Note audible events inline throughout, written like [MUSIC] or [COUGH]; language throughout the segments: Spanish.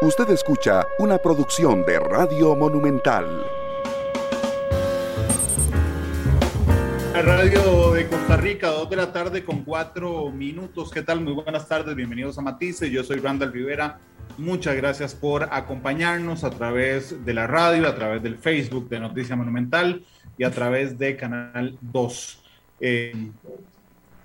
Usted escucha una producción de Radio Monumental. Radio de Costa Rica, 2 de la tarde con 4 minutos. ¿Qué tal? Muy buenas tardes, bienvenidos a Matices. Yo soy Randall Rivera. Muchas gracias por acompañarnos a través de la radio, a través del Facebook de Noticia Monumental y a través de Canal 2. Eh,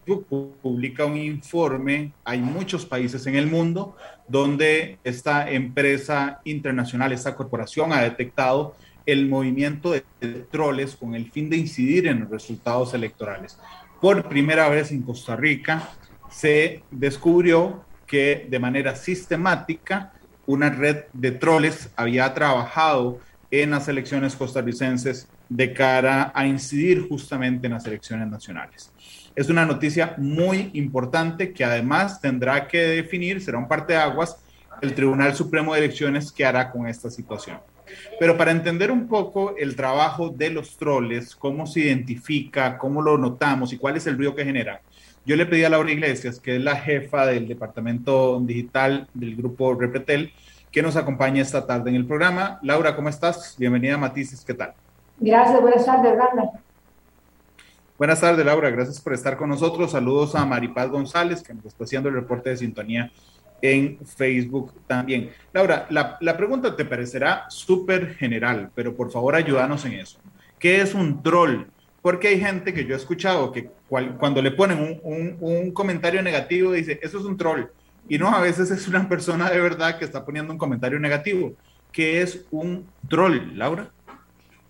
publica un informe, hay muchos países en el mundo donde esta empresa internacional, esta corporación ha detectado el movimiento de troles con el fin de incidir en los resultados electorales. Por primera vez en Costa Rica se descubrió que de manera sistemática una red de troles había trabajado en las elecciones costarricenses de cara a incidir justamente en las elecciones nacionales. Es una noticia muy importante que además tendrá que definir, será un parte de aguas, el Tribunal Supremo de Elecciones que hará con esta situación. Pero para entender un poco el trabajo de los troles, cómo se identifica, cómo lo notamos y cuál es el ruido que genera, yo le pedí a Laura Iglesias, que es la jefa del departamento digital del grupo Repetel, que nos acompañe esta tarde en el programa. Laura, ¿cómo estás? Bienvenida a Matices, ¿qué tal? Gracias, buenas tardes, Randa. Buenas tardes, Laura. Gracias por estar con nosotros. Saludos a Maripaz González, que nos está haciendo el reporte de sintonía en Facebook también. Laura, la, pregunta te parecerá súper general, pero por favor ayúdanos en eso. ¿Qué es un troll? Porque hay gente que yo he escuchado que cuando le ponen un, un comentario negativo dice, eso es un troll. Y no, a veces es una persona de verdad que está poniendo un comentario negativo. ¿Qué es un troll, Laura?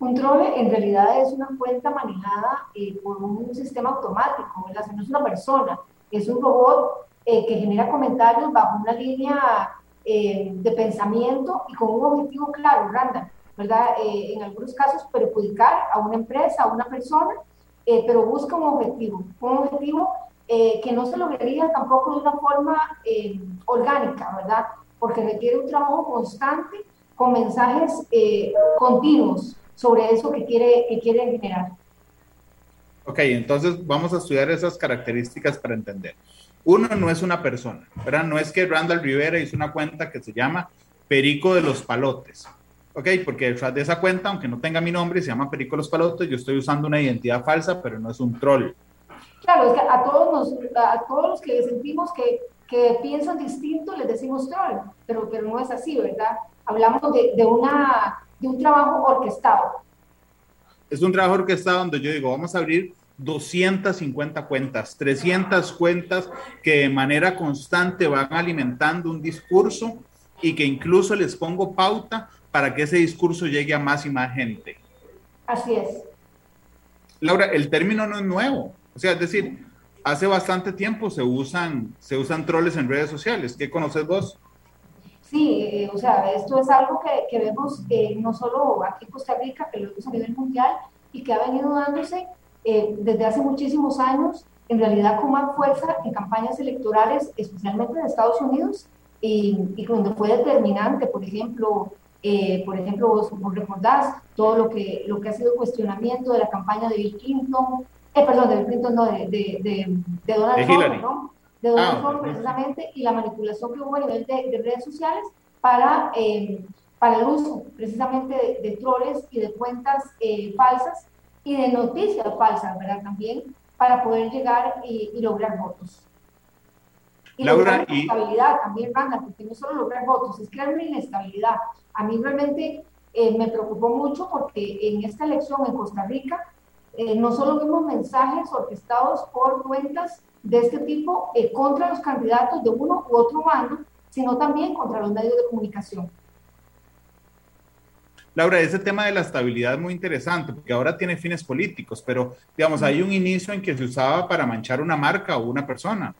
Un troll en realidad es una cuenta manejada eh, por un sistema automático, ¿verdad? no es una persona, es un robot eh, que genera comentarios bajo una línea eh, de pensamiento y con un objetivo claro, Randa, ¿verdad? en algunos casos perjudicar a una empresa, a una persona, pero busca un objetivo, un objetivo que no se lograría tampoco de una forma orgánica, ¿verdad? Porque requiere un trabajo constante con mensajes continuos sobre eso que quiere, que quiere generar. Ok, entonces vamos a estudiar esas características para entender. Uno no es una persona, ¿verdad? No es que Randall Rivera hizo una cuenta que se llama Perico de los Palotes. Ok, porque detrás de esa cuenta, aunque no tenga mi nombre, se llama Perico de los Palotes, yo estoy usando una identidad falsa, pero no es un troll. Claro, es que a todos, a todos los que sentimos que, que piensan distinto les decimos troll, pero, pero no es así, ¿verdad? Hablamos de, de una un trabajo orquestado. Es un trabajo orquestado donde yo digo, vamos a abrir 250 cuentas, 300 cuentas que de manera constante van alimentando un discurso y que incluso les pongo pauta para que ese discurso llegue a más y más gente. Así es. Laura, el término no es nuevo. O sea, es decir, hace bastante tiempo se usan, se usan troles en redes sociales. ¿Qué conoces vos? Sí, eh, o sea, esto es algo que, que vemos eh, no solo aquí en Costa Rica, que lo vemos a nivel mundial y que ha venido dándose eh, desde hace muchísimos años, en realidad con más fuerza en campañas electorales, especialmente en Estados Unidos, y, y donde fue determinante, por ejemplo, por ejemplo, vos, recordás todo lo que, lo que ha sido cuestionamiento de la campaña de Bill Clinton, perdón, de Bill Clinton, no, de, de, de, Donald Trump, ¿no? De Donald ah, Trump precisamente y la manipulación que hubo a nivel de, redes sociales para, eh, para el uso precisamente de, troles y de cuentas eh, falsas y de noticias falsas, ¿verdad? También para poder llegar y, lograr votos. Y lograr inestabilidad también, Randa, porque no solo lograr votos, es crear una inestabilidad. A mí realmente eh, me preocupó mucho porque en esta elección en Costa Rica no solo vimos mensajes orquestados por cuentas de este tipo eh, contra los candidatos de uno u otro bando, sino también contra los medios de comunicación. Laura, ese tema de la estabilidad es muy interesante porque ahora tiene fines políticos, pero digamos, hay un inicio en que se usaba para manchar una marca o una persona.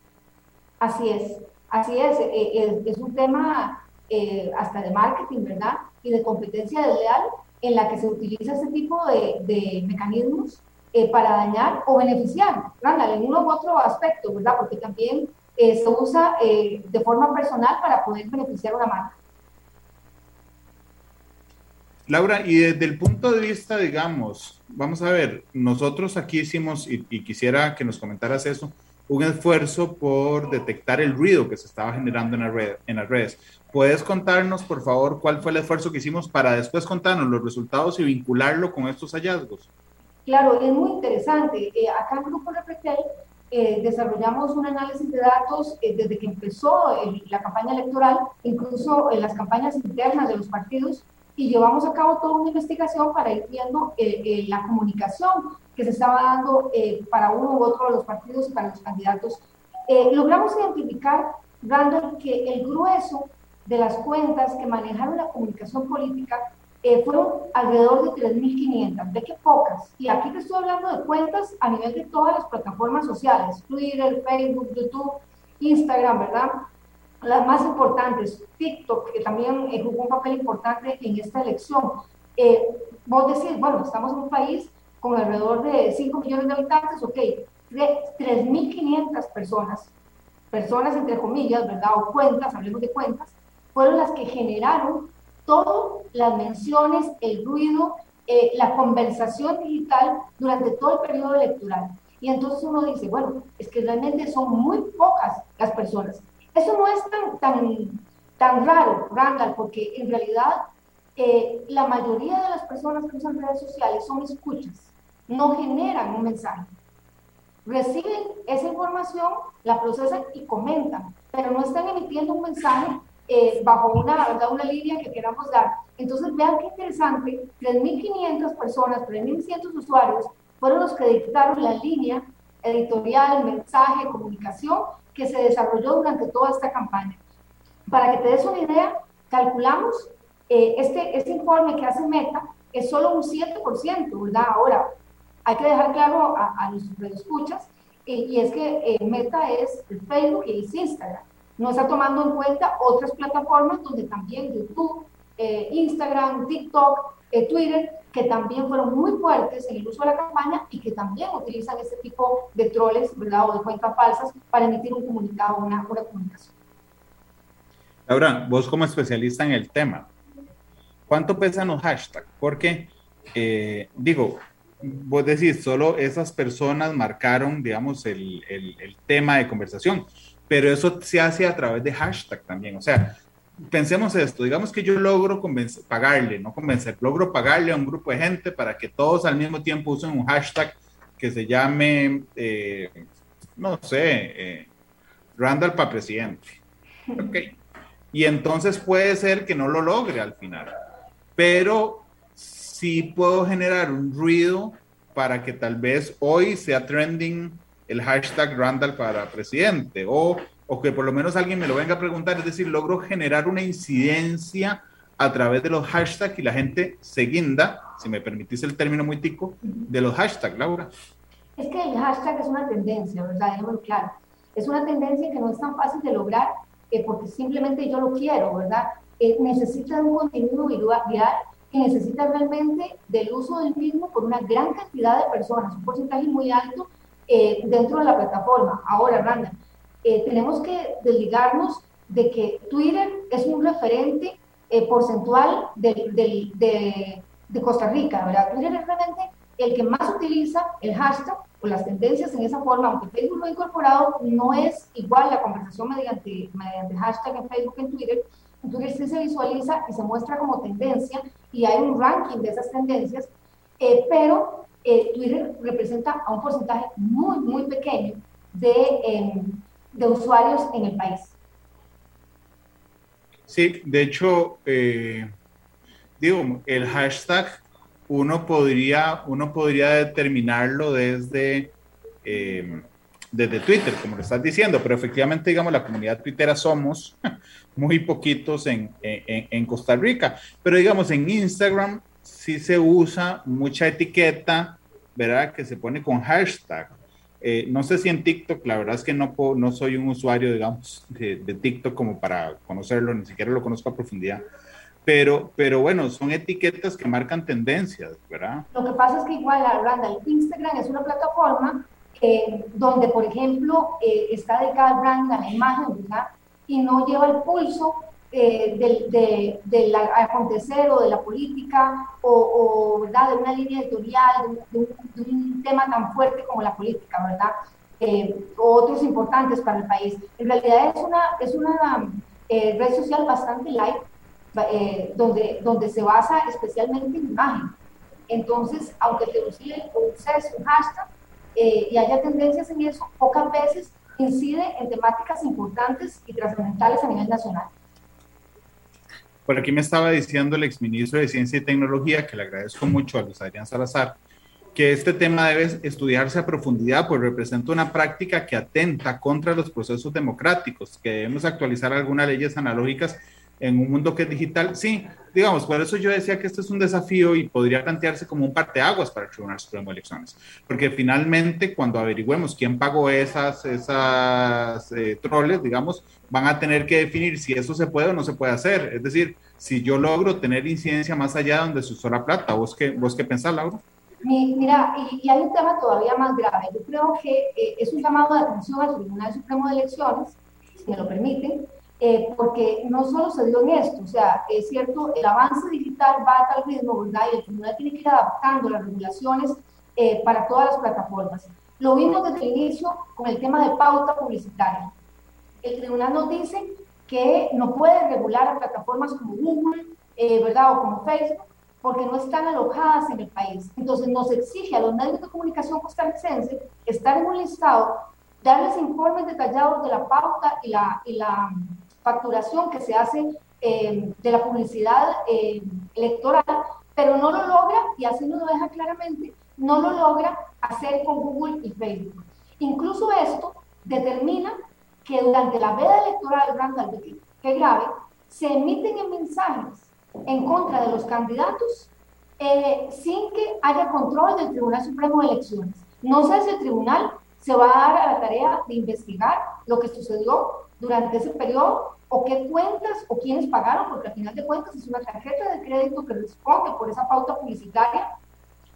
Así es, así es, eh, es, un tema eh, hasta de marketing, ¿verdad? Y de competencia desleal en la que se utiliza ese tipo de, de mecanismos eh, para dañar o beneficiar, Randall, en uno u otro aspecto, ¿verdad? Porque también eh, se usa eh, de forma personal para poder beneficiar una marca. Laura, y desde el punto de vista, digamos, vamos a ver, nosotros aquí hicimos, y, quisiera que nos comentaras eso, un esfuerzo por detectar el ruido que se estaba generando en, las redes. ¿Puedes contarnos, por favor, cuál fue el esfuerzo que hicimos para después contarnos los resultados y vincularlo con estos hallazgos? Claro, es muy interesante. Eh, acá en Grupo Repretel eh, desarrollamos un análisis de datos eh, desde que empezó la campaña electoral, incluso en las campañas internas de los partidos, y llevamos a cabo toda una investigación para ir viendo la comunicación que se estaba dando para uno u otro de los partidos y para los candidatos. logramos identificar, Randall, que el grueso de las cuentas que manejaron la comunicación política eh, fueron alrededor de 3.500, ve que pocas. Y aquí te estoy hablando de cuentas a nivel de todas las plataformas sociales, Twitter, Facebook, YouTube, Instagram, ¿verdad? Las más importantes, TikTok, que también eh, jugó un papel importante en esta elección. Eh, vos decís, bueno, estamos en un país con alrededor de 5 millones de habitantes, ok, 3.500 personas, personas entre comillas, ¿verdad? O cuentas, hablemos de cuentas, fueron las que generaron todo, las menciones, el ruido, eh, la conversación digital durante todo el periodo electoral. Y entonces uno dice, bueno, es que realmente son muy pocas las personas. Eso no es tan, tan, tan raro, Randall, porque en realidad eh, la mayoría de las personas que usan redes sociales son escuchas, no generan un mensaje. Reciben esa información, la procesan y comentan, pero no están emitiendo un mensaje eh, bajo una, una línea que queramos dar. Entonces, vean qué interesante, 3.500 personas, 3.100 usuarios fueron los que dictaron la línea editorial, mensaje, comunicación que se desarrolló durante toda esta campaña. Para que te des una idea, calculamos eh, este, este informe que hace Meta es solo un 7%, ¿verdad? Ahora, hay que dejar claro a, a los escuchas, eh, y es que Meta es Facebook y es Instagram no está tomando en cuenta otras plataformas donde también YouTube, eh, Instagram, TikTok, eh, Twitter, que también fueron muy fuertes en el uso de la campaña y que también utilizan este tipo de troles, ¿verdad? O de cuentas falsas para emitir un comunicado, una, una comunicación. Laura, vos como especialista en el tema, ¿cuánto pesan los hashtags? Porque, eh, digo, vos decís, solo esas personas marcaron, digamos, el, el, el tema de conversación pero eso se hace a través de hashtag también. O sea, pensemos esto, digamos que yo logro pagarle, no convencer, logro pagarle a un grupo de gente para que todos al mismo tiempo usen un hashtag que se llame, eh, no sé, eh, Randall para presidente. Ok. Y entonces puede ser que no lo logre al final, pero sí puedo generar un ruido para que tal vez hoy sea trending el hashtag Randall para presidente o, o que por lo menos alguien me lo venga a preguntar, es decir, logro generar una incidencia a través de los hashtags y la gente se guinda, si me permitís el término muy tico, de los hashtags, Laura. Es que el hashtag es una tendencia, ¿verdad? muy claro. Es una tendencia que no es tan fácil de lograr eh, porque simplemente yo lo quiero, ¿verdad? Eh, necesita un contenido viral que necesita realmente del uso del mismo por una gran cantidad de personas, un porcentaje muy alto eh, dentro de la plataforma. Ahora, Randa, eh, tenemos que desligarnos de que Twitter es un referente eh, porcentual de, de, de, Costa Rica, ¿verdad? Twitter es realmente el que más utiliza el hashtag o las tendencias en esa forma, aunque Facebook lo ha incorporado, no es igual la conversación mediante, mediante hashtag en Facebook en Twitter. En Twitter sí se visualiza y se muestra como tendencia y hay un ranking de esas tendencias, pero eh, Twitter representa a un porcentaje muy, muy pequeño de, em, de usuarios en el país. Sí, de hecho, eh, digo, el hashtag uno podría, uno podría determinarlo desde, em, desde Twitter, como lo estás diciendo, pero efectivamente, digamos, la comunidad twittera somos [LAUGHS] muy poquitos en, en, en Costa Rica, pero digamos, en Instagram sí se usa mucha etiqueta, ¿verdad? Que se pone con hashtag. Eh, no sé si en TikTok, la verdad es que no, no soy un usuario, digamos, de, TikTok como para conocerlo, ni siquiera lo conozco a profundidad. Pero, pero bueno, son etiquetas que marcan tendencias, ¿verdad? Lo que pasa es que igual, Randall, Instagram es una plataforma eh, donde, por ejemplo, eh, está dedicada al brand, a la imagen, ¿verdad? Y no lleva el pulso eh, del, de, del acontecer o de la política o, ¿verdad? de una línea editorial, de un, tema tan fuerte como la política, ¿verdad? eh, otros importantes para el país. En realidad es una, es una eh, red social bastante light, eh, donde, donde se basa especialmente en imagen. Entonces, aunque te uses un hashtag y haya tendencias en eso, pocas veces incide en temáticas importantes y trascendentales a nivel nacional. Por aquí me estaba diciendo el exministro de Ciencia y Tecnología, que le agradezco mucho a Luis Adrián Salazar, que este tema debe estudiarse a profundidad, pues representa una práctica que atenta contra los procesos democráticos, que debemos actualizar algunas leyes analógicas en un mundo que es digital. Sí, digamos, por eso yo decía que este es un desafío y podría plantearse como un parteaguas para el Tribunal Supremo de Elecciones, porque finalmente cuando averigüemos quién pagó esas, esas eh, troles, digamos, van a tener que definir si eso se puede o no se puede hacer. Es decir, si yo logro tener incidencia más allá donde se usó la plata. ¿Vos qué, vos qué pensás, Laura? Mira, y, hay un tema todavía más grave. Yo creo que eh, es un llamado de atención al Tribunal Supremo de Elecciones, si me lo permiten, eh, porque no solo se dio en esto, o sea, es cierto, el avance digital va a tal ritmo, ¿verdad? Y el Tribunal tiene que ir adaptando las regulaciones eh, para todas las plataformas. Lo vimos desde el inicio con el tema de pauta publicitaria. El Tribunal nos dice que no puede regular a plataformas como Google, ¿verdad? O como Facebook, porque no están alojadas en el país. Entonces nos exige a los medios de comunicación costarricenses estar en un listado, darles informes detallados de la pauta y la, y la facturación que se hace eh, de la publicidad eh, electoral, pero no lo logra, y así nos lo deja claramente, no lo logra hacer con Google y Facebook. Incluso esto determina que durante la veda electoral, Randall, que grave, se emiten en mensajes en contra de los candidatos eh, sin que haya control del Tribunal Supremo de Elecciones. No sé si el tribunal se va a dar a la tarea de investigar lo que sucedió durante ese periodo o qué cuentas o quiénes pagaron, porque al final de cuentas es una tarjeta de crédito que responde por esa pauta publicitaria,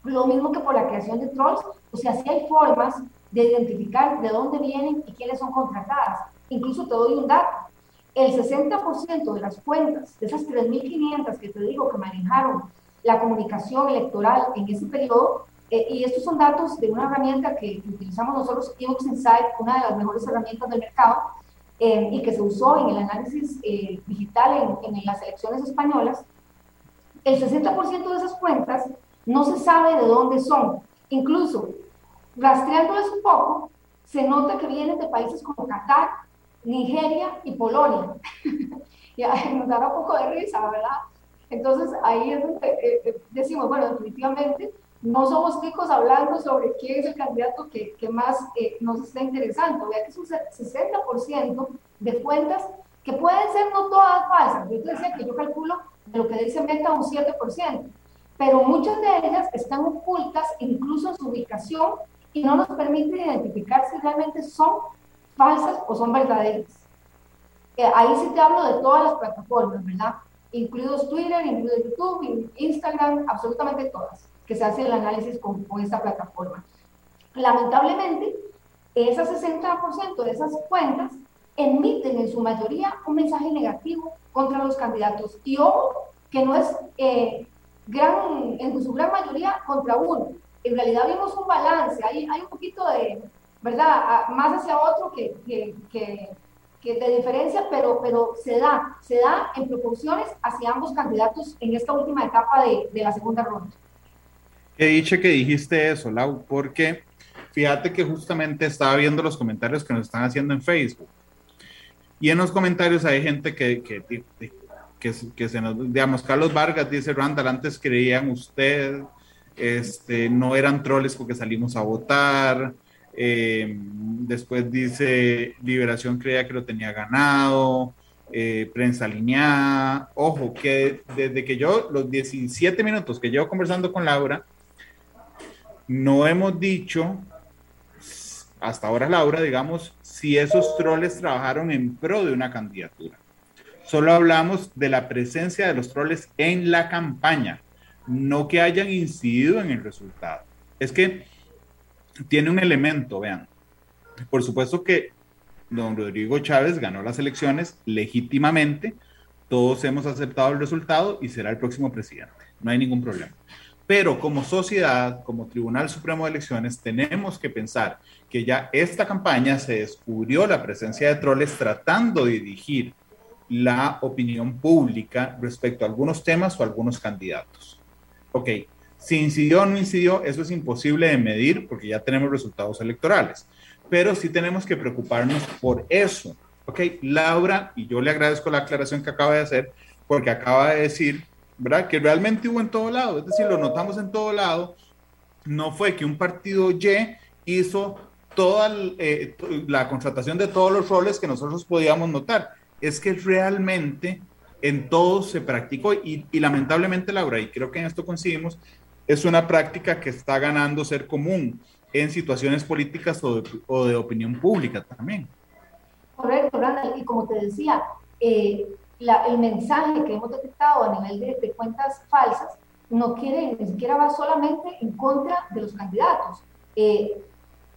lo mismo que por la creación de trolls. O sea, sí hay formas de identificar de dónde vienen y quiénes son contratadas. Incluso te doy un dato el 60% de las cuentas, de esas 3.500 que te digo que manejaron la comunicación electoral en ese periodo, eh, y estos son datos de una herramienta que, utilizamos nosotros, Evox Insight, una de las mejores herramientas del mercado, eh, y que se usó en el análisis eh, digital en, en, las elecciones españolas, el 60% de esas cuentas no se sabe de dónde son. Incluso, rastreándoles un poco, se nota que vienen de países como Qatar, Nigeria y Polonia. [LAUGHS] y [LAUGHS] nos da un poco de risa, ¿verdad? Entonces ahí es donde eh, eh, decimos, bueno, definitivamente no somos ricos hablando sobre quién es el candidato que, más eh, nos está interesando. Vea que es un 60% de cuentas que pueden ser no todas falsas. Yo te decía que yo calculo de lo que dice Meta un 7%, pero muchas de ellas están ocultas incluso en su ubicación y no nos permite identificar si realmente son falsas o son verdaderas. Eh, ahí sí te hablo de todas las plataformas, ¿verdad? Incluidos Twitter, incluido YouTube, Instagram, absolutamente todas, que se hace el análisis con, esta plataforma. Lamentablemente, ese 60% de esas cuentas emiten en su mayoría un mensaje negativo contra los candidatos. Y ojo, que no es eh, gran, en su gran mayoría contra uno. En realidad vimos un balance, hay, un poquito de, ¿verdad? Más hacia otro que, que, que, que, de diferencia, pero, pero se da, se da en proporciones hacia ambos candidatos en esta última etapa de, de la segunda ronda. Qué dicho que dijiste eso, Lau, porque fíjate que justamente estaba viendo los comentarios que nos están haciendo en Facebook. Y en los comentarios hay gente que, que, que, que se nos, digamos, Carlos Vargas dice, Randall, antes creían usted, este, no eran troles porque salimos a votar, eh, después dice Liberación creía que lo tenía ganado. Eh, prensa alineada. Ojo, que desde que yo, los 17 minutos que llevo conversando con Laura, no hemos dicho, hasta ahora Laura, digamos, si esos troles trabajaron en pro de una candidatura. Solo hablamos de la presencia de los troles en la campaña, no que hayan incidido en el resultado. Es que tiene un elemento, vean. Por supuesto que don Rodrigo Chávez ganó las elecciones legítimamente, todos hemos aceptado el resultado y será el próximo presidente, no hay ningún problema. Pero como sociedad, como Tribunal Supremo de Elecciones, tenemos que pensar que ya esta campaña se descubrió la presencia de troles tratando de dirigir la opinión pública respecto a algunos temas o algunos candidatos. Ok, si incidió o no incidió, eso es imposible de medir porque ya tenemos resultados electorales, pero sí tenemos que preocuparnos por eso. Ok, Laura, y yo le agradezco la aclaración que acaba de hacer, porque acaba de decir, ¿verdad? Que realmente hubo en todo lado, es decir, lo notamos en todo lado. No fue que un partido Y hizo toda eh, la contratación de todos los roles que nosotros podíamos notar. Es que realmente en todo se practicó y, y, lamentablemente, Laura, y creo que en esto coincidimos, es una práctica que está ganando ser común en situaciones políticas o de, o de opinión pública también. Correcto, Randall, y como te decía, eh, la, el mensaje que hemos detectado a nivel de, de, cuentas falsas no quiere, ni siquiera va solamente en contra de los candidatos. Eh,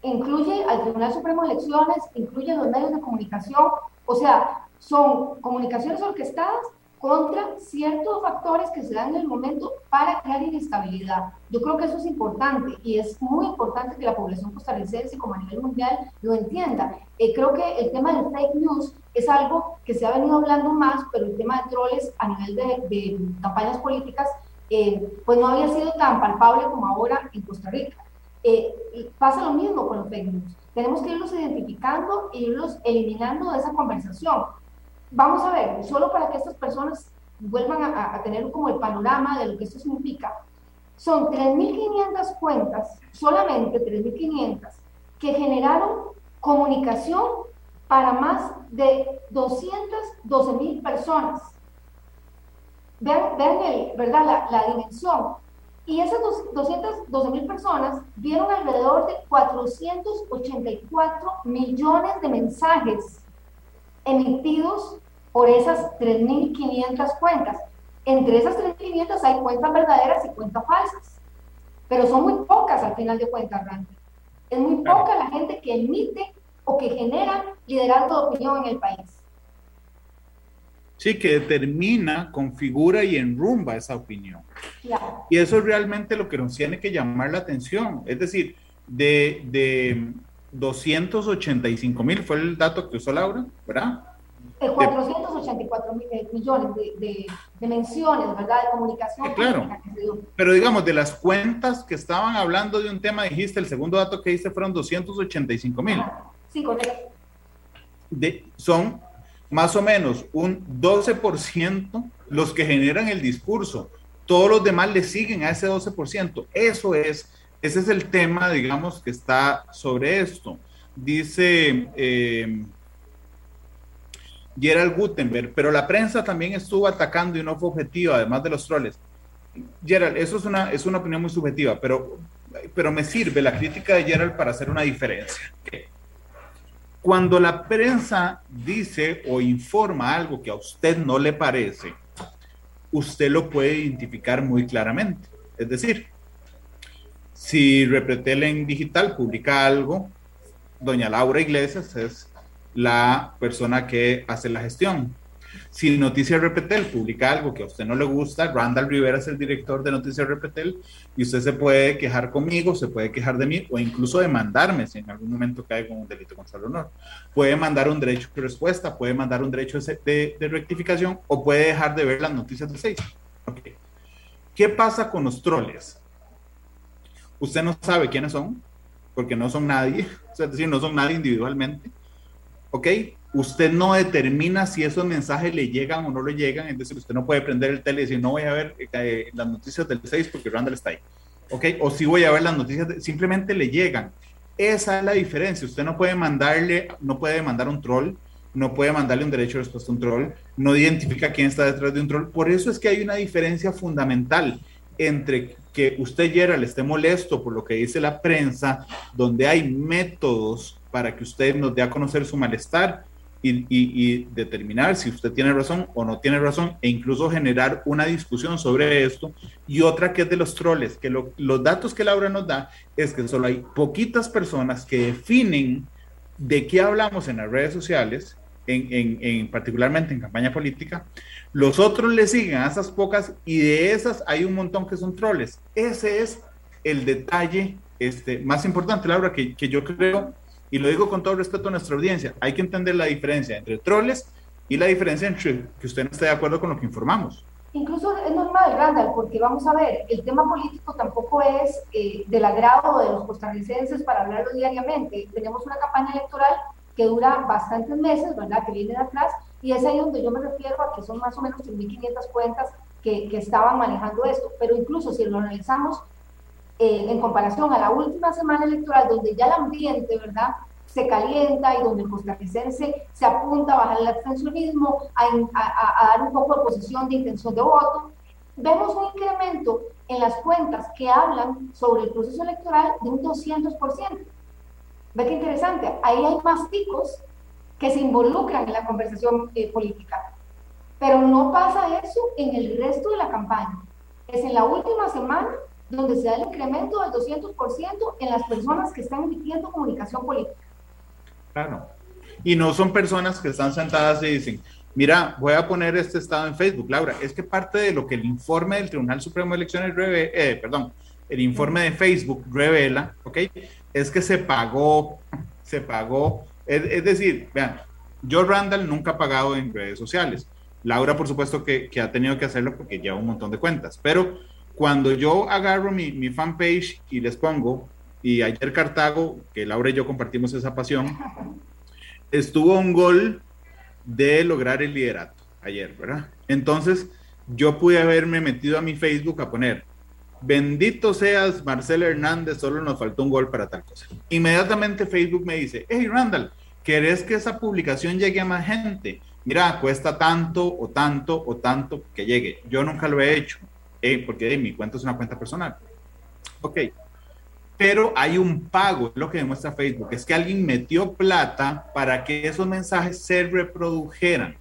incluye al Tribunal Supremo de Elecciones, incluye los medios de comunicación, o sea, son comunicaciones orquestadas contra ciertos factores que se dan en el momento para crear inestabilidad. Yo creo que eso es importante y es muy importante que la población costarricense como a nivel mundial lo entienda. Eh, creo que el tema del fake news es algo que se ha venido hablando más, pero el tema de troles a nivel de, campañas políticas eh, pues no había sido tan palpable como ahora en Costa Rica. Eh, pasa lo mismo con los fake. Tenemos que irlos identificando e irlos eliminando de esa conversación vamos a ver, solo para que estas personas vuelvan a, a tener como el panorama de lo que esto significa, son 3.500 cuentas, solamente 3.500, que generaron comunicación para más de 212.000 personas. Vean, vean el, ¿verdad? La, la, dimensión. Y esas 212.000 personas vieron alrededor de 484 millones de mensajes emitidos por esas 3.500 cuentas. Entre esas 3.500 hay cuentas verdaderas y cuentas falsas, pero son muy pocas al final de cuentas, Randy. Es muy poca la gente que emite o que genera liderazgo de opinión en el país. Sí, que determina, configura y enrumba esa opinión. Claro. Y eso es realmente lo que nos tiene que llamar la atención. Es decir, de, de 285 mil fue el dato que usó Laura, ¿verdad? De 484 mil eh, millones de, de, de, menciones, ¿verdad? De comunicación. claro. Pero digamos, de las cuentas que estaban hablando de un tema, dijiste, el segundo dato que diste fueron 285 mil. De, son más o menos un 12% los que generan el discurso. Todos los demás le siguen a ese 12%. Eso es ese es el tema, digamos, que está sobre esto. Dice eh, Gerald Gutenberg, pero la prensa también estuvo atacando y no fue objetiva, además de los troles. Gerald, eso es una, es una opinión muy subjetiva, pero, pero me sirve la crítica de Gerald para hacer una diferencia. Cuando la prensa dice o informa algo que a usted no le parece, usted lo puede identificar muy claramente. Es decir, si Repretel en digital publica algo, doña Laura Iglesias es la persona que hace la gestión. Si Noticias Repetel publica algo que a usted no le gusta, Randall Rivera es el director de Noticias Repetel y usted se puede quejar conmigo, se puede quejar de mí o incluso demandarme si en algún momento cae con un delito contra el honor. Puede mandar un derecho de respuesta, puede mandar un derecho de, rectificación o puede dejar de ver las noticias de 6. Okay. ¿Qué pasa con los troles? Usted no sabe quiénes son, porque no son nadie, [LAUGHS] es decir, no son nadie individualmente. ¿Ok? Usted no determina si esos mensajes le llegan o no le llegan, es decir, usted no puede prender el tele y decir, no voy a ver eh, las noticias del 6 porque Randall está ahí. ¿Ok? O si voy a ver las noticias, de, simplemente le llegan. Esa es la diferencia. Usted no puede mandarle, no puede mandar un troll, no puede mandarle un derecho de respuesta a un troll, no identifica quién está detrás de un troll. Por eso es que hay una diferencia fundamental entre que usted, Gerald, esté molesto por lo que dice la prensa, donde hay métodos para que usted nos dé a conocer su malestar y, determinar si usted tiene razón o no tiene razón e incluso generar una discusión sobre esto. Y otra que es de los troles, que lo, los datos que Laura nos da es que solo hay poquitas personas que definen de qué hablamos en las redes sociales en, en, particularmente en campaña política, los otros le siguen a esas pocas y de esas hay un montón que son troles. Ese es el detalle este, más importante, Laura, que, que yo creo, y lo digo con todo respeto a nuestra audiencia, hay que entender la diferencia entre troles y la diferencia entre que usted no esté de acuerdo con lo que informamos. Incluso es normal, Randall, porque vamos a ver, el tema político tampoco es eh, del agrado de los costarricenses para hablarlo diariamente. Tenemos una campaña electoral que dura bastantes meses, ¿verdad? Que viene de atrás, y es ahí donde yo me refiero a que son más o menos 3.500 cuentas que, que, estaban manejando esto. Pero incluso si lo analizamos eh, en comparación a la última semana electoral, donde ya el ambiente, ¿verdad? se calienta y donde el costarricense se apunta a bajar el abstencionismo, a, a, a, dar un poco de posición de intención de voto, vemos un incremento en las cuentas que hablan sobre el proceso electoral de un 200%. Ve qué interesante, ahí hay más ticos que se involucran en la conversación eh, política. Pero no pasa eso en el resto de la campaña. Es en la última semana donde se da el incremento del 200% en las personas que están emitiendo comunicación política. Claro. Y no son personas que están sentadas y dicen, mira, voy a poner este estado en Facebook, Laura. Es que parte de lo que el informe del Tribunal Supremo de Elecciones, revela, eh, perdón, el informe de Facebook revela, ¿ok? Es que se pagó, se pagó. Es, decir, vean, yo, Randall, nunca ha pagado en redes sociales. Laura, por supuesto, que, que, ha tenido que hacerlo porque lleva un montón de cuentas. Pero cuando yo agarro mi, mi fanpage y les pongo y ayer Cartago, que Laura y yo compartimos esa pasión, estuvo un gol de lograr el liderato ayer, ¿verdad? Entonces, yo pude haberme metido a mi Facebook a poner, bendito seas Marcelo Hernández, solo nos faltó un gol para tal cosa. Inmediatamente Facebook me dice, hey Randall, ¿querés que esa publicación llegue a más gente? Mira, cuesta tanto o tanto o tanto que llegue. Yo nunca lo he hecho, eh, porque mi cuenta es una cuenta personal. Ok, pero hay un pago, lo que demuestra Facebook, es que alguien metió plata para que esos mensajes se reprodujeran.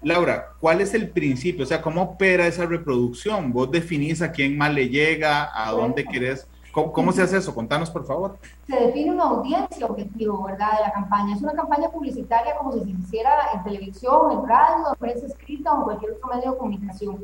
Laura, ¿cuál es el principio? O sea, ¿cómo opera esa reproducción? ¿Vos definís a quién más le llega, a dónde querés? ¿Cómo, se hace eso? Contanos, por favor. Se define una audiencia objetivo, ¿verdad? De la campaña. Es una campaña publicitaria como si se hiciera en televisión, en radio, en prensa escrita o en cualquier otro medio de comunicación.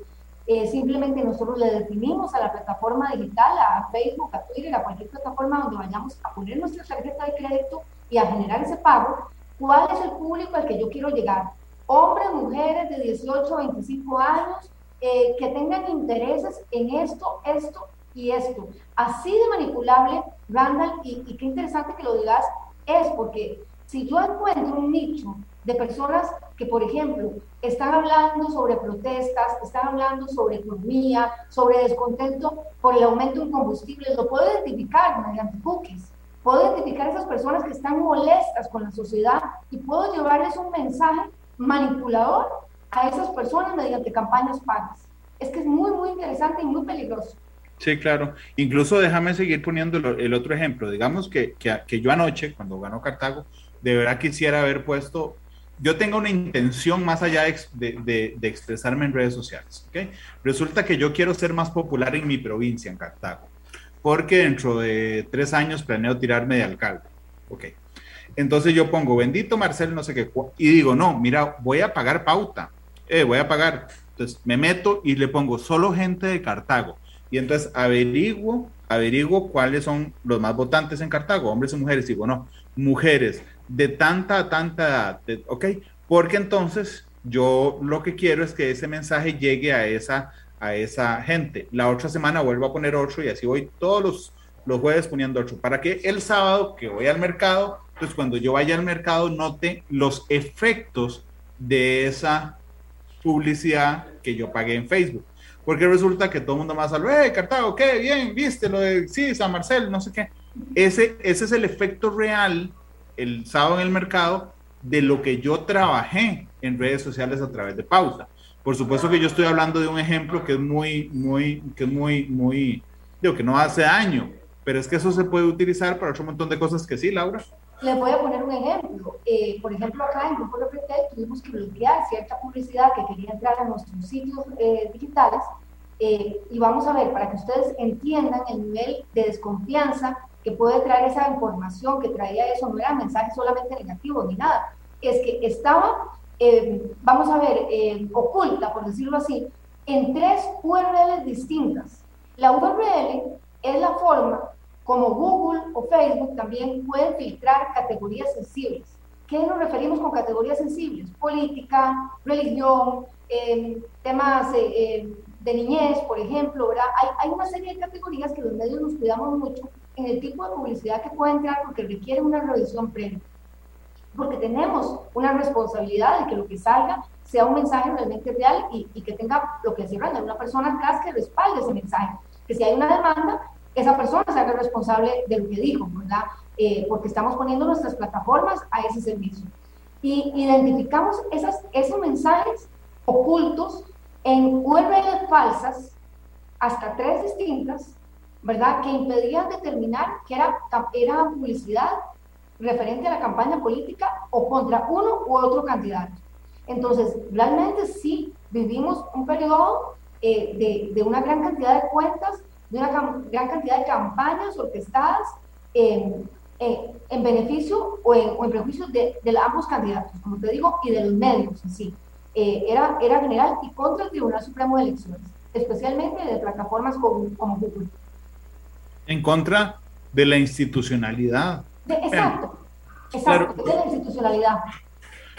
Eh, simplemente nosotros le definimos a la plataforma digital, a Facebook, a Twitter, a cualquier plataforma donde vayamos a poner nuestra tarjeta de crédito y a generar ese pago, cuál es el público al que yo quiero llegar. Hombres, mujeres de 18 a 25 años eh, que tengan intereses en esto, esto y esto. Así de manipulable, Randall, y, y qué interesante que lo digas, es porque si yo encuentro un nicho de personas que, por ejemplo, están hablando sobre protestas, están hablando sobre economía, sobre descontento por el aumento en combustibles, lo puedo identificar mediante cookies. Puedo identificar a esas personas que están molestas con la sociedad y puedo llevarles un mensaje manipulador a esas personas mediante campañas pagas. Es que es muy, muy interesante y muy peligroso. Sí, claro. Incluso déjame seguir poniendo el otro ejemplo. Digamos que, que, que yo anoche, cuando ganó Cartago, de verdad quisiera haber puesto yo tengo una intención más allá de, expresarme en redes sociales. ¿okay? Resulta que yo quiero ser más popular en mi provincia, en Cartago, porque dentro de tres años planeo tirarme de alcalde. Okay. Entonces yo pongo, bendito Marcel, no sé qué, y digo, no, mira, voy a pagar pauta, eh, voy a pagar. Entonces me meto y le pongo solo gente de Cartago. Y entonces averiguo, averiguo cuáles son los más votantes en Cartago, hombres y mujeres. Digo, no, mujeres de tanta, tanta edad, ¿ok? Porque entonces yo lo que quiero es que ese mensaje llegue a esa, a esa gente. La otra semana vuelvo a poner otro y así voy todos los, los jueves poniendo otro, para que el sábado que voy al mercado, pues cuando yo vaya al mercado note los efectos de esa publicidad que yo pagué en Facebook. Porque resulta que todo el mundo más habla, ¡eh, Cartago, qué bien! ¿Viste lo de, sí, San Marcel, no sé qué? Ese, ese es el efecto real el sábado en el mercado de lo que yo trabajé en redes sociales a través de pauta. Por supuesto que yo estoy hablando de un ejemplo que es muy, muy, que es muy, muy, digo, que no hace daño, pero es que eso se puede utilizar para otro montón de cosas que sí, Laura. Les voy a poner un ejemplo. Eh, por ejemplo, acá en Grupo Repretel tuvimos que bloquear cierta publicidad que quería entrar a nuestros sitios eh, digitales. Eh, y vamos a ver, para que ustedes entiendan el nivel de desconfianza que puede traer esa información que traía eso, no era mensaje solamente negativo ni nada, es que estaba, eh, vamos a ver, eh, oculta, por decirlo así, en tres URLs distintas. La URL es la forma como Google o Facebook también pueden filtrar categorías sensibles. ¿Qué nos referimos con categorías sensibles? Política, religión, eh, temas de niñez, por ejemplo, ¿verdad? Hay, hay, una serie de categorías que los medios nos cuidamos mucho en el tipo de publicidad que puede entrar porque requiere una revisión previa. Porque tenemos una responsabilidad de que lo que salga sea un mensaje realmente real y, y que tenga lo que decir una persona atrás que respalde ese mensaje. Que si hay una demanda, esa persona se haga responsable de lo que dijo, ¿verdad? Eh, porque estamos poniendo nuestras plataformas a ese servicio. Y identificamos esas, esos mensajes ocultos en URLs falsas, hasta tres distintas, ¿verdad? Que impedían determinar que era, era publicidad referente a la campaña política o contra uno u otro candidato. Entonces, realmente sí vivimos un periodo eh, de, de, una gran cantidad de cuentas, de una gran cantidad de campañas orquestadas en, en, beneficio o en, en prejuicio de, ambos candidatos, como te digo, y de los medios sí. Eh, era, era general y contra el Tribunal Supremo de Elecciones, especialmente de plataformas como Google. En contra de la institucionalidad. exacto, exacto, de la institucionalidad.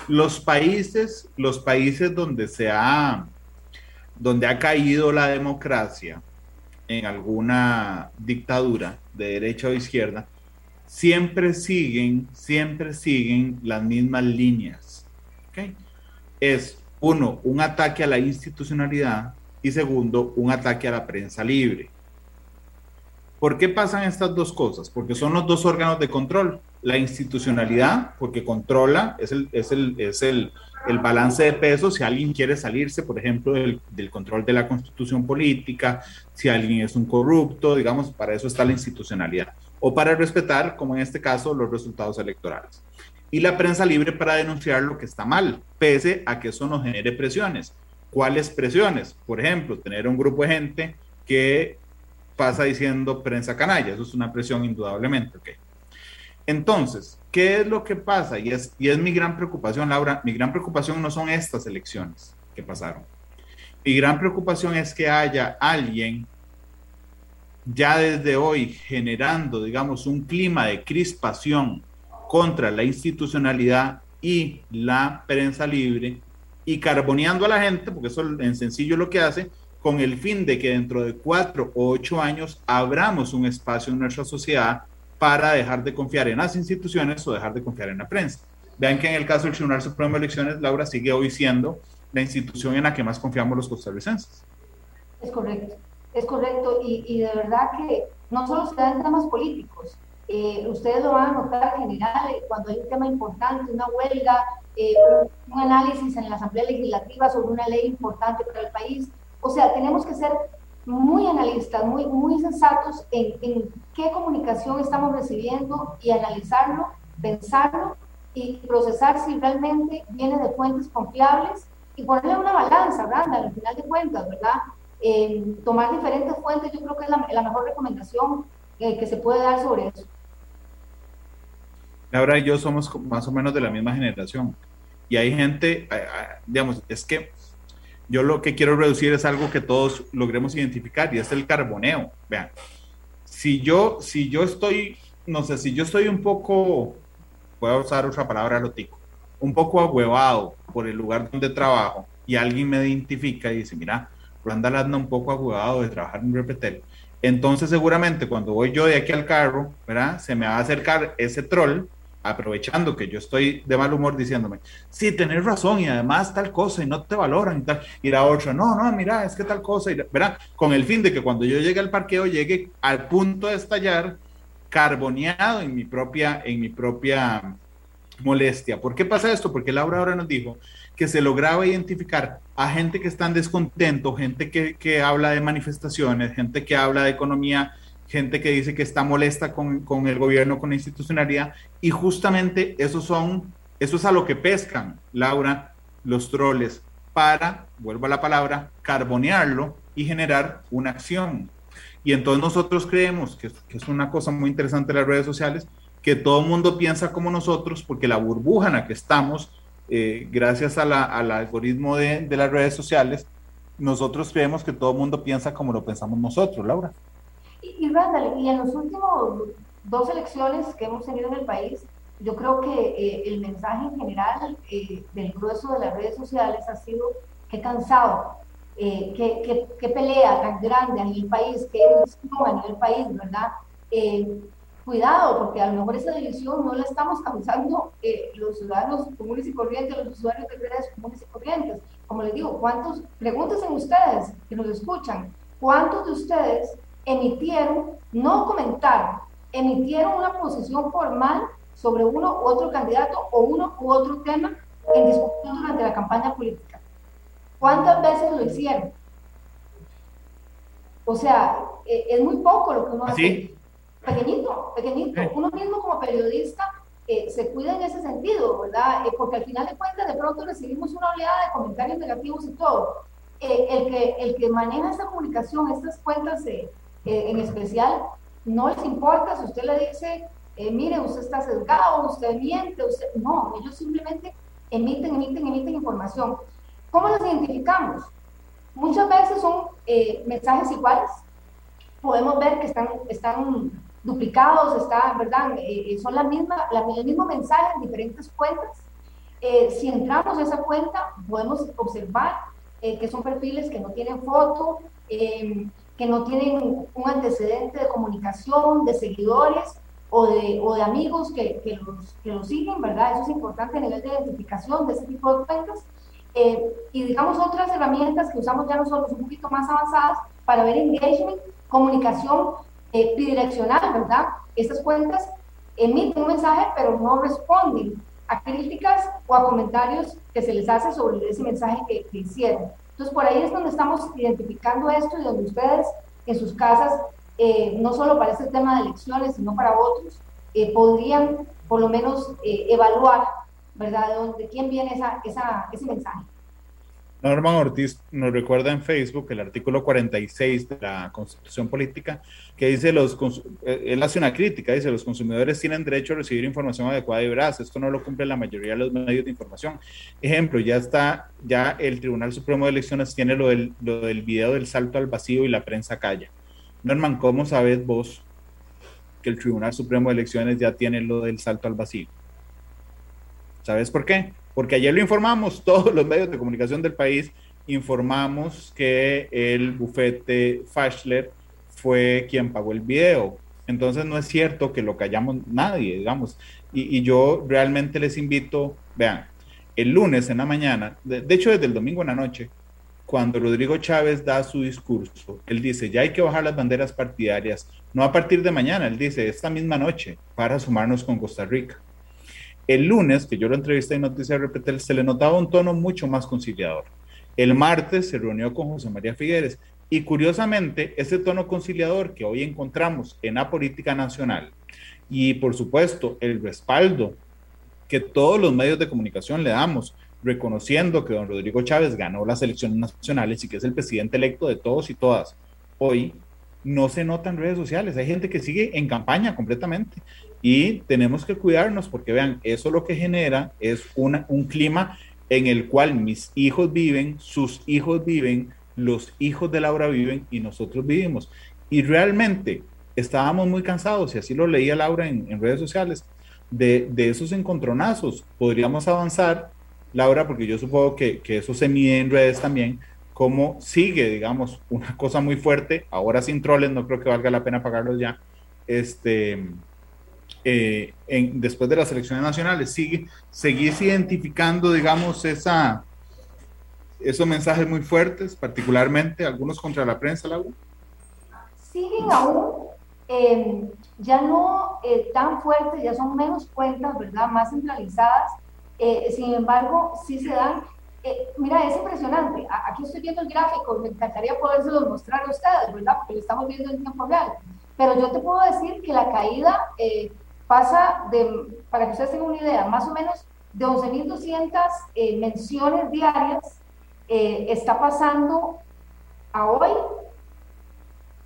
Los países, los países donde se ha, donde ha caído la democracia en alguna dictadura de derecha o izquierda, siempre siguen, siempre siguen las mismas líneas. ¿okay? Es uno, un ataque a la institucionalidad y segundo, un ataque a la prensa libre. ¿Por qué pasan estas dos cosas? Porque son los dos órganos de control. La institucionalidad, porque controla, es el, es el, es el, el balance de peso. Si alguien quiere salirse, por ejemplo, del, del, control de la constitución política, si alguien es un corrupto, digamos, para eso está la institucionalidad. O para respetar, como en este caso, los resultados electorales y la prensa libre para denunciar lo que está mal, pese a que eso nos genere presiones. ¿Cuáles presiones? Por ejemplo, tener un grupo de gente que pasa diciendo prensa canalla, eso es una presión indudablemente. Okay. Entonces, ¿qué es lo que pasa? Y es, y es mi gran preocupación, Laura, mi gran preocupación no son estas elecciones que pasaron. Mi gran preocupación es que haya alguien ya desde hoy generando, digamos, un clima de crispación contra la institucionalidad y la prensa libre y carboneando a la gente, porque eso en sencillo lo que hace, con el fin de que dentro de cuatro o ocho años abramos un espacio en nuestra sociedad para dejar de confiar en las instituciones o dejar de confiar en la prensa. Vean que en el caso del Tribunal Supremo de Elecciones, Laura sigue hoy siendo la institución en la que más confiamos los costarricenses. Es correcto, es correcto, y, y de verdad que no solo se dan temas políticos, eh, ustedes lo van a notar en general eh, cuando hay un tema importante, una huelga, eh, un análisis en la Asamblea Legislativa sobre una ley importante para el país. O sea, tenemos que ser muy analistas, muy, muy sensatos en, qué comunicación estamos recibiendo y analizarlo, pensarlo y procesar si realmente viene de fuentes confiables y ponerle una balanza, ¿verdad? Al final de cuentas, ¿verdad? Eh, tomar diferentes fuentes, yo creo que es la, mejor recomendación eh, que se puede dar sobre eso. Laura y yo somos más o menos de la misma generación. Y hay gente, digamos, es que yo lo que quiero reducir es algo que todos logremos identificar y es el carboneo. Vean, si yo, si yo estoy, no sé, si yo estoy un poco, puedo usar otra palabra, lotico, un poco ahuevado por el lugar donde trabajo y alguien me identifica y dice, mira, Rolanda anda un poco ahuevado de trabajar en Repetel. Entonces seguramente cuando voy yo de aquí al carro, ¿verdad? Se me va a acercar ese troll aprovechando que yo estoy de mal humor diciéndome, sí, tenés razón y además tal cosa y no te valoran y tal. Y la otra, no, no, mira, es que tal cosa, y verá, con el fin de que cuando yo llegue al parqueo llegue al punto de estallar carboneado en mi propia, en mi propia molestia. ¿Por qué pasa esto? Porque Laura ahora nos dijo que se lograba identificar a gente que está en descontento, gente que, que habla de manifestaciones, gente que habla de economía gente que dice que está molesta con, con, el gobierno, con la institucionalidad, y justamente eso son, eso es a lo que pescan, Laura, los troles, para, vuelvo a la palabra, carbonearlo y generar una acción. Y entonces nosotros creemos que, es una cosa muy interesante las redes sociales, que todo el mundo piensa como nosotros, porque la burbuja en la que estamos, eh, gracias al algoritmo de, de, las redes sociales, nosotros creemos que todo el mundo piensa como lo pensamos nosotros, Laura. Y, y Randall, y en los últimos dos elecciones que hemos tenido en el país, yo creo que eh, el mensaje en general eh, del grueso de las redes sociales ha sido que cansado, eh, que, que, pelea tan grande a nivel país, que división a nivel país, ¿verdad? cuidado, porque a lo mejor esa división no la estamos causando los ciudadanos comunes y corrientes, los usuarios de redes comunes y corrientes. Como les digo, ¿cuántos, pregúntense ustedes que nos escuchan, cuántos de ustedes emitieron, no comentaron, emitieron una posición formal sobre uno u otro candidato o uno u otro tema en discusión durante la campaña política. ¿Cuántas veces lo hicieron? O sea, eh, es muy poco lo que uno hace. Pequeñito, pequeñito. Uno mismo como periodista eh, se cuida en ese sentido, ¿verdad? Eh, porque al final de cuentas de pronto recibimos una oleada de comentarios negativos y todo. el, que, el que maneja esta comunicación, estas cuentas en especial, no les importa si usted le dice eh, mire, usted está sesgado, usted miente, usted... No, ellos simplemente emiten, emiten, emiten información. ¿Cómo los identificamos? Muchas veces son eh, mensajes iguales. Podemos ver que están, están duplicados, está, ¿verdad? Eh, son la misma, la, el mismo mensaje en diferentes cuentas. si entramos a esa cuenta, podemos observar que son perfiles que no tienen foto, que no tienen un antecedente de comunicación, de seguidores, o de, amigos que, los, siguen, ¿verdad? Eso es importante a nivel de identificación de ese tipo de cuentas. Eh, y digamos otras herramientas que usamos ya nosotros un poquito más avanzadas para ver engagement, comunicación eh, bidireccional, ¿verdad? Estas cuentas emiten un mensaje pero no responden a críticas o a comentarios que se les hace sobre ese mensaje que hicieron. Entonces por ahí es donde estamos identificando esto y donde ustedes en sus casas eh, no solo para este tema de elecciones, sino para otros, eh, podrían por lo menos eh, evaluar, ¿verdad?, de, quién viene ese mensaje. Norman Ortiz nos recuerda en Facebook el artículo 46 de la Constitución Política que dice los él hace una crítica, dice los consumidores tienen derecho a recibir información adecuada y veraz. Esto no lo cumple la mayoría de los medios de información. Ejemplo, ya está, ya el Tribunal Supremo de Elecciones tiene lo del, lo del video del salto al vacío y la prensa calla. Norman, ¿cómo sabes vos que el Tribunal Supremo de Elecciones ya tiene lo del salto al vacío? ¿Sabes por qué? Porque ayer lo informamos, [LAUGHS] todos los medios de comunicación del país informamos que el bufete Fashler fue quien pagó el video. Entonces no es cierto que lo callamos nadie, digamos. Y, yo realmente les invito, vean, el lunes en la mañana, de hecho desde el domingo en la noche, cuando Rodrigo Chávez da su discurso, él dice, ya hay que bajar las banderas partidarias, no a partir de mañana, él dice, esta misma noche, para sumarnos con Costa Rica. El lunes, que yo lo entrevisté en Noticias Repetel, se le notaba un tono mucho más conciliador. El martes se reunió con José María Figueres y curiosamente ese tono conciliador que hoy encontramos en la política nacional y por supuesto el respaldo que todos los medios de comunicación le damos reconociendo que don Rodrigo Chávez ganó las elecciones nacionales y que es el presidente electo de todos y todas, hoy no se nota en redes sociales. Hay gente que sigue en campaña completamente y tenemos que cuidarnos porque vean, eso lo que genera es una, un clima en el cual mis hijos viven, sus hijos viven, los hijos de Laura viven y nosotros vivimos. Y realmente estábamos muy cansados, y así lo leía Laura en, en redes sociales, de, de, esos encontronazos. Podríamos avanzar Laura, porque yo supongo que, eso se mide en redes también, cómo sigue, digamos, una cosa muy fuerte, ahora sin troles, no creo que valga la pena pagarlos ya, este, eh, después de las elecciones nacionales, sigue, seguís identificando, digamos, esa, esos mensajes muy fuertes, particularmente algunos contra la prensa, Laura? Siguen aún, eh, ya no eh, tan fuertes, ya son menos cuentas, ¿verdad? Más centralizadas, eh, sin embargo, sí se dan. Eh, mira, es impresionante. Aquí estoy viendo el gráfico, me encantaría podérselos mostrar a ustedes, ¿verdad? Porque lo estamos viendo en tiempo real. Pero yo te puedo decir que la caída eh, pasa de, para que ustedes tengan una idea, más o menos de 11.200 menciones diarias, está pasando a hoy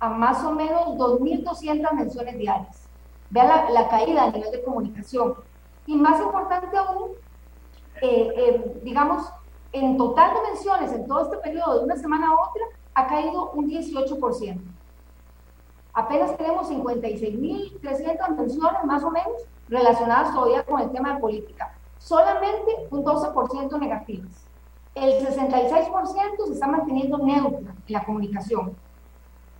a más o menos 2.200 menciones diarias. vea la, caída a nivel de comunicación. Y más importante aún, eh, eh, digamos, en total de menciones en todo este periodo de una semana a otra, ha caído un 18%. Apenas tenemos 56.300 menciones más o menos relacionadas todavía con el tema de política. Solamente un 12% negativas. El 66% se está manteniendo neutro en la comunicación.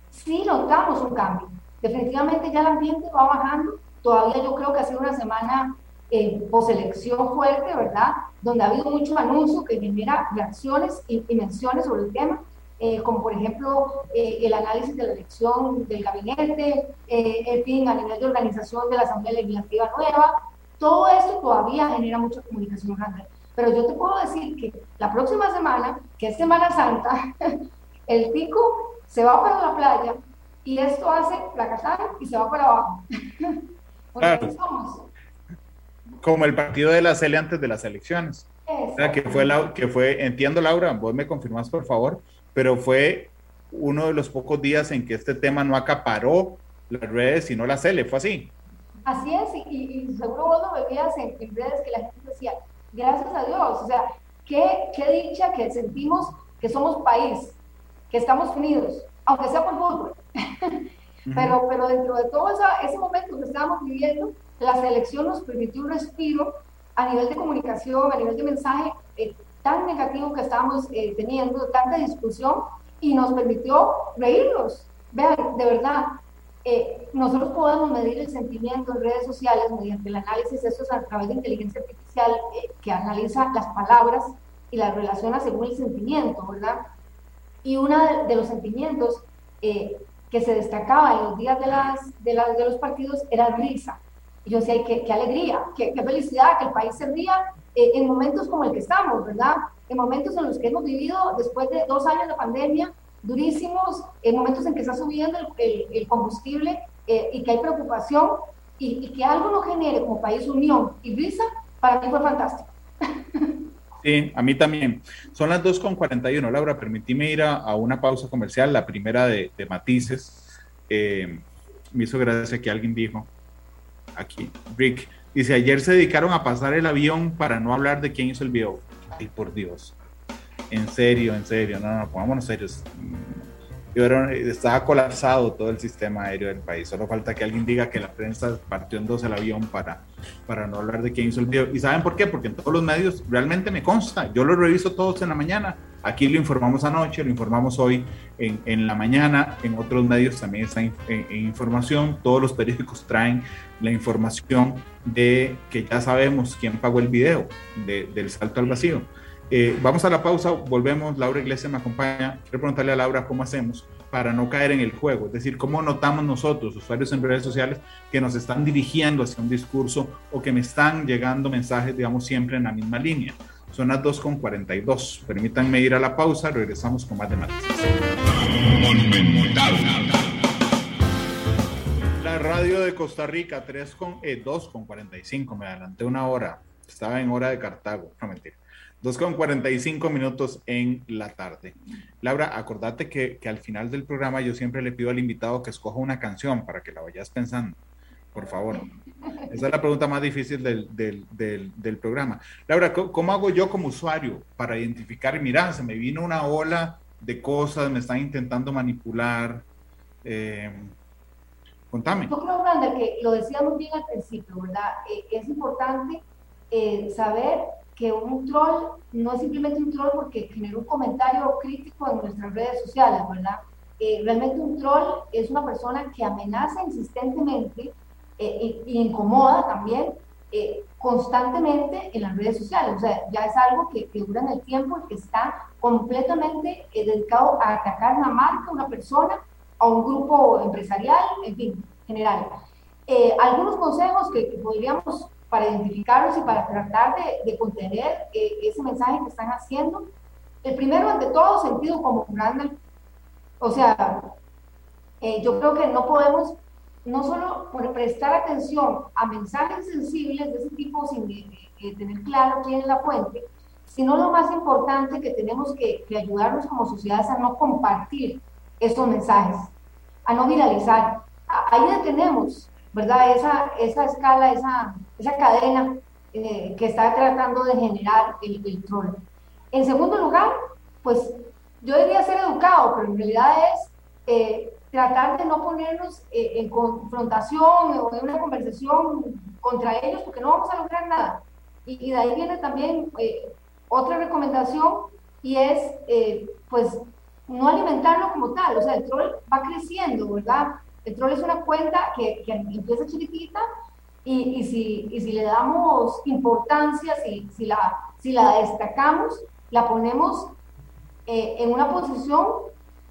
Sí notamos un cambio. Definitivamente ya el ambiente va bajando. Todavía yo creo que ha sido una semana eh, poselección fuerte, ¿verdad? Donde ha habido mucho anuncio que genera reacciones y, menciones sobre el tema. Eh, como por ejemplo eh, el análisis de la elección del gabinete, eh, en fin, a nivel de organización de la Asamblea Legislativa Nueva, todo esto todavía genera mucha comunicación grande. Pero yo te puedo decir que la próxima semana, que es Semana Santa, [LAUGHS] el pico se va para la playa y esto hace fracasar y se va para abajo. [LAUGHS] Porque somos. Como el partido de la CELE antes de las elecciones. O sea, que fue, la, que fue, entiendo Laura, vos me confirmás por favor, pero fue uno de los pocos días en que este tema no acaparó las redes, sino la CELE, fue así. Así es, y, seguro vos lo veías en, redes que la gente decía, gracias a Dios, o sea, qué, qué dicha que sentimos que somos país, que estamos unidos, aunque sea por fútbol. [LAUGHS] pero, pero dentro de todo ese momento que estábamos viviendo, la selección nos permitió un respiro a nivel de comunicación, a nivel de mensaje, eh, tan negativo que estábamos eh, teniendo, tanta discusión, y nos permitió reírnos. Vean, de verdad, eh, nosotros podemos medir el sentimiento en redes sociales mediante el análisis, eso es a través de inteligencia artificial eh, que analiza las palabras y las relaciona según el sentimiento, ¿verdad? Y uno de, los sentimientos que se destacaba en los días de, las, de, las, de los partidos era risa. Y yo decía, qué, qué alegría, qué, qué, felicidad que el país se ría eh, en momentos como el que estamos, ¿verdad? En momentos en los que hemos vivido después de dos años de pandemia durísimos, en momentos en que está subiendo el, el, combustible eh, y que hay preocupación y, que algo nos genere como país unión y risa, para mí fue fantástico. Sí, a mí también. Son las 2.41. Laura, permitíme ir a, una pausa comercial, la primera de, de matices. Eh, me hizo gracia que alguien dijo aquí, Rick, Dice, ayer se dedicaron a pasar el avión para no hablar de quién hizo el video. Ay, por Dios. En serio, en serio. No, no, pongámonos serios. Yo estaba colapsado todo el sistema aéreo del país. Solo falta que alguien diga que la prensa partió en dos el avión para, para no hablar de quién hizo el video. ¿Y saben por qué? Porque en todos los medios realmente me consta. Yo lo reviso todos en la mañana. Aquí lo informamos anoche, lo informamos hoy en, en la mañana. En otros medios también está en, información. Todos los periódicos traen la información de que ya sabemos quién pagó el video del salto al vacío. Eh, vamos a la pausa, volvemos. Laura Iglesias me acompaña. Quiero preguntarle a Laura cómo hacemos para no caer en el juego, es decir, cómo notamos nosotros, usuarios en redes sociales, que nos están dirigiendo hacia un discurso o que me están llegando mensajes, digamos, siempre en la misma línea. Son las 2.42. Permítanme ir a la pausa, regresamos con más de La radio de Costa Rica, 3 con, eh, 2.45, me adelanté una hora. Estaba en hora de Cartago, no mentira. 2 con 45 minutos en la tarde. Laura, acordate que, que, al final del programa yo siempre le pido al invitado que escoja una canción para que la vayas pensando, por favor. Esa es la pregunta más difícil del, del, del, del programa. Laura, ¿cómo hago yo como usuario para identificar? Mira, se me vino una ola de cosas, me están intentando manipular. Eh, contame. Yo creo, Branda, que lo decíamos bien al principio, ¿verdad? Eh, es importante eh, saber que un troll no es simplemente un troll porque genera un comentario crítico en nuestras redes sociales, ¿verdad? Eh, realmente un troll es una persona que amenaza insistentemente eh, incomoda también eh, constantemente en las redes sociales. O sea, ya es algo que, dura en el tiempo y que está completamente dedicado a atacar una marca, una persona, a un grupo empresarial, en fin, general. algunos consejos que, podríamos para identificarlos y para tratar de, contener eh, ese mensaje que están haciendo. El primero, ante todo, sentido como Randall. O sea, eh, yo creo que no podemos no solo prestar atención a mensajes sensibles de ese tipo sin tener claro quién es la fuente, sino lo más importante que tenemos que, ayudarnos como sociedades a no compartir estos mensajes, a no viralizar. Ahí detenemos ¿verdad? Esa, esa escala, esa, esa cadena eh, que está tratando de generar el, el troll. En segundo lugar, pues yo debería ser educado, pero en realidad es eh, tratar de no ponernos eh, en confrontación o en una conversación contra ellos porque no vamos a lograr nada. Y, de ahí viene también otra recomendación y es, pues, no alimentarlo como tal. O sea, el troll va creciendo, ¿verdad? El troll es una cuenta que, que empieza chiquitita y, y, si, y si le damos importancia, si, si, la, si la destacamos, la ponemos eh, en una posición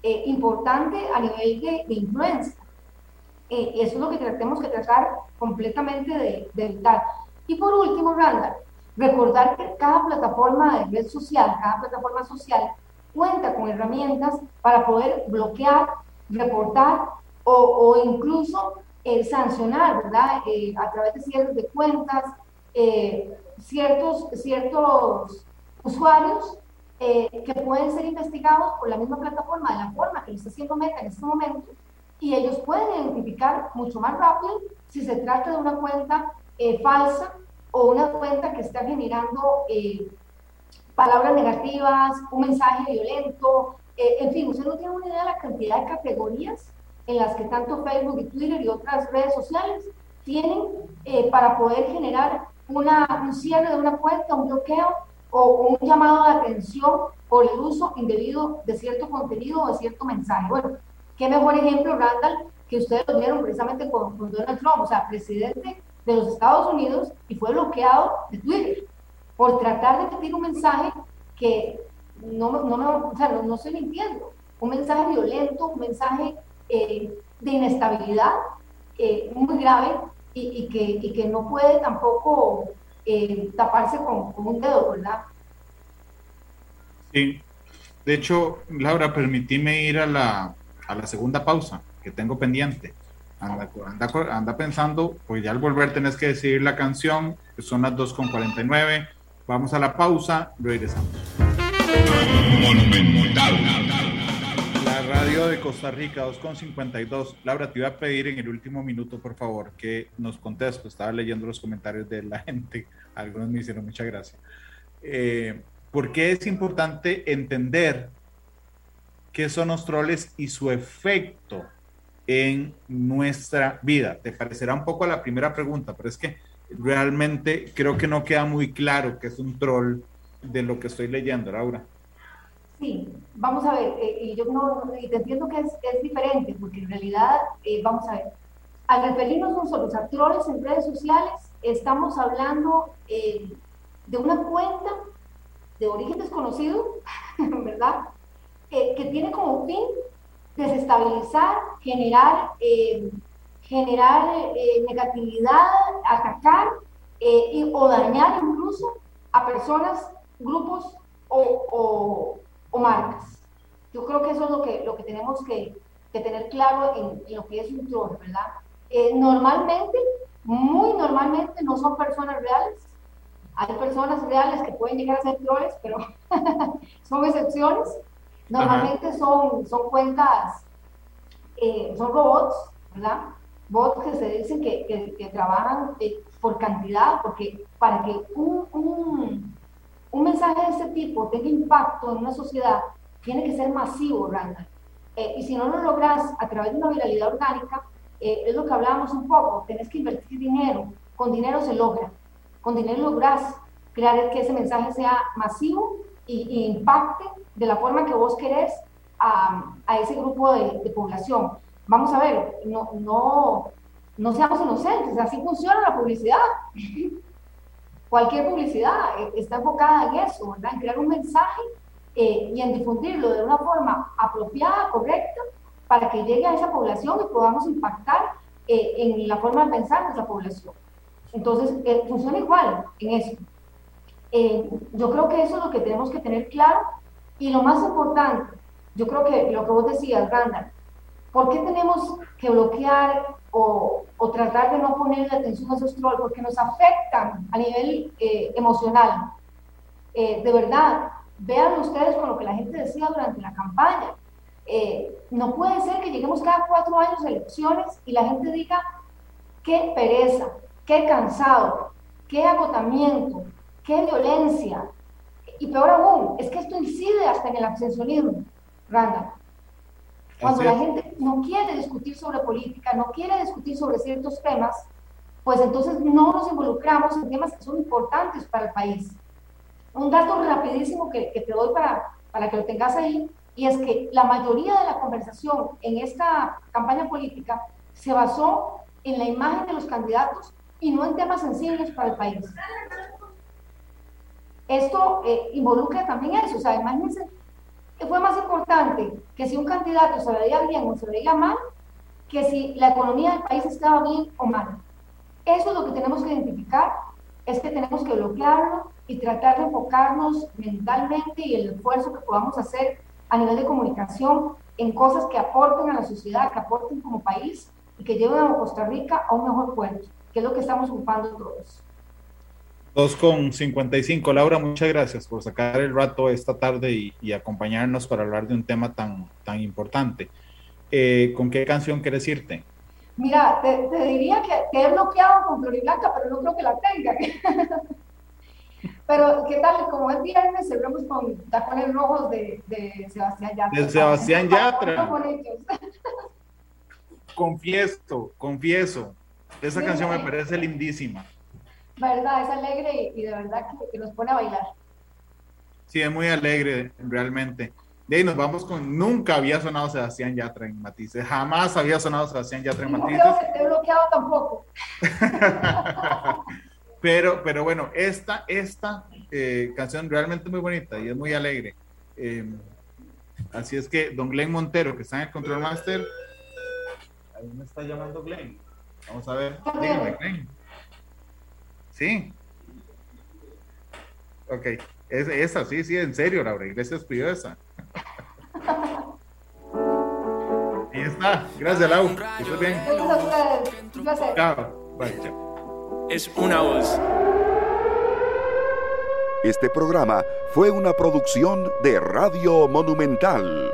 eh, importante a nivel de, de influencia. Eh, eso es lo que tenemos que tratar completamente de, de, evitar. Y por último, Randa, recordar que cada plataforma de red social, cada plataforma social cuenta con herramientas para poder bloquear, reportar o, o incluso eh, sancionar, ¿verdad? Eh, a través de cierres de cuentas, eh, ciertos, ciertos usuarios que pueden ser investigados por la misma plataforma de la forma que lo está haciendo Meta en este momento y ellos pueden identificar mucho más rápido si se trata de una cuenta falsa o una cuenta que está generando palabras negativas, un mensaje violento, en fin, usted no tiene una idea de la cantidad de categorías en las que tanto Facebook y Twitter y otras redes sociales tienen eh, para poder generar una, un cierre de una cuenta, un bloqueo o, un llamado de atención por el uso indebido de cierto contenido o de cierto mensaje. Bueno, qué mejor ejemplo, Randall, que ustedes lo vieron precisamente con, con Donald Trump, o sea, presidente de los Estados Unidos y fue bloqueado de Twitter por tratar de emitir un mensaje que no, no, no, o sea, no, no estoy mintiendo, un mensaje violento, un mensaje eh, de inestabilidad eh, muy grave y, que, que, no puede tampoco eh, taparse con, un dedo, ¿verdad? Sí. De hecho, Laura, permitíme ir a la, a la segunda pausa que tengo pendiente. Anda, anda, anda, pensando, pues ya al volver tenés que decidir la canción, que son las 2.49. Vamos a la pausa, regresamos. Monumental de Costa Rica, 2.52. Laura, te iba a pedir en el último minuto, por favor, que nos contestes. Estaba leyendo los comentarios de la [LAUGHS] gente. Algunos me hicieron mucha gracia. Eh, ¿Por qué es importante entender qué son los troles y su efecto en nuestra vida? Te parecerá un poco a la primera pregunta, pero es que realmente creo que no queda muy claro qué es un troll de lo que estoy leyendo, Laura. Sí, vamos a ver, eh, y yo no, y te entiendo que es, es diferente, porque en realidad, eh, vamos a ver, al referirnos no solo a troles en redes sociales, estamos hablando eh, de una cuenta de origen desconocido, [LAUGHS] ¿verdad? que tiene como fin desestabilizar, generar, generar negatividad, atacar o dañar incluso a personas, grupos o, o marcas. Yo creo que eso es lo que, lo que tenemos que, que tener claro en, lo que es un troll, ¿verdad? Eh, normalmente, muy normalmente, no son personas reales. Hay personas reales que pueden llegar a ser trolls, pero [LAUGHS] son excepciones. Normalmente son, son cuentas, eh, son robots, ¿verdad? Bots que se dicen que, que, trabajan eh, por cantidad, porque para que un, un un mensaje de este tipo tenga impacto en una sociedad, tiene que ser masivo, Randall. Eh, y si no lo logras a través de una viralidad orgánica, eh, es lo que hablábamos un poco, tenés que invertir dinero, con dinero se logra, con dinero logras crear que ese mensaje sea masivo y, impacte de la forma que vos querés a, a ese grupo de, de, población. Vamos a ver, no, no, no seamos inocentes, así funciona la publicidad. [LAUGHS] cualquier publicidad eh, está enfocada en eso, ¿verdad? En crear un mensaje eh, y en difundirlo de una forma apropiada, correcta, para que llegue a esa población y podamos impactar eh, en la forma de pensar de esa población. Entonces, funciona igual en eso. yo creo que eso es lo que tenemos que tener claro y lo más importante, yo creo que lo que vos decías, Randall, ¿por qué tenemos que bloquear o, tratar de no ponerle atención a esos trolls porque nos afectan a nivel eh, emocional. Eh, de verdad, vean ustedes con lo que la gente decía durante la campaña. Eh, no puede ser que lleguemos cada cuatro años a elecciones y la gente diga qué pereza, qué cansado, qué agotamiento, qué violencia. Y peor aún, es que esto incide hasta en el abstencionismo, Randa. Cuando la gente no quiere discutir sobre política, no quiere discutir sobre ciertos temas, pues entonces no nos involucramos en temas que son importantes para el país. Un dato rapidísimo que, que te doy para, para que lo tengas ahí, y es que la mayoría de la conversación en esta campaña política se basó en la imagen de los candidatos y no en temas sensibles para el país. Esto eh, involucra también eso, o sea, imagínense, fue más importante que si un candidato se veía bien o se veía mal, que si la economía del país estaba bien o mal. Eso es lo que tenemos que identificar, es que tenemos que bloquearlo y tratar de enfocarnos mentalmente y el esfuerzo que podamos hacer a nivel de comunicación en cosas que aporten a la sociedad, que aporten como país y que lleven a Costa Rica a un mejor puerto, que es lo que estamos ocupando todos. 2.55. Laura, muchas gracias por sacar el rato esta tarde y, acompañarnos para hablar de un tema tan, tan importante. Eh, ¿Con qué canción quieres irte? Mira, te, diría que, que, he bloqueado con Blanca, pero no creo que la tenga. [LAUGHS] Pero, ¿qué tal? Como es viernes, cerramos con tacones rojos de, de Sebastián Yatra. De Sebastián Yatra. [LAUGHS] confieso, confieso. Esa canción me parece lindísima. ¿Verdad? Es alegre y, de verdad que, nos pone a bailar. Sí, es muy alegre, realmente. De ahí nos vamos con. Nunca había sonado Sebastián Yatra en Matices. Jamás había sonado Sebastián Yatra en Matices. No creo que he bloqueado tampoco. [LAUGHS] Pero, pero bueno, esta, esta eh, canción realmente muy bonita y es muy alegre. Em, así es que don Glenn Montero, que está en el Control Master, ahí me está llamando Glenn. Vamos a ver, dígame, Glenn. Sí. Ok, es, esa, sí, sí, en serio, Laura, Iglesias pidió esa. Ahí está, gracias, Lau. Que bien. Chao. Bye, chao es una voz. Este programa fue una producción de Radio Monumental.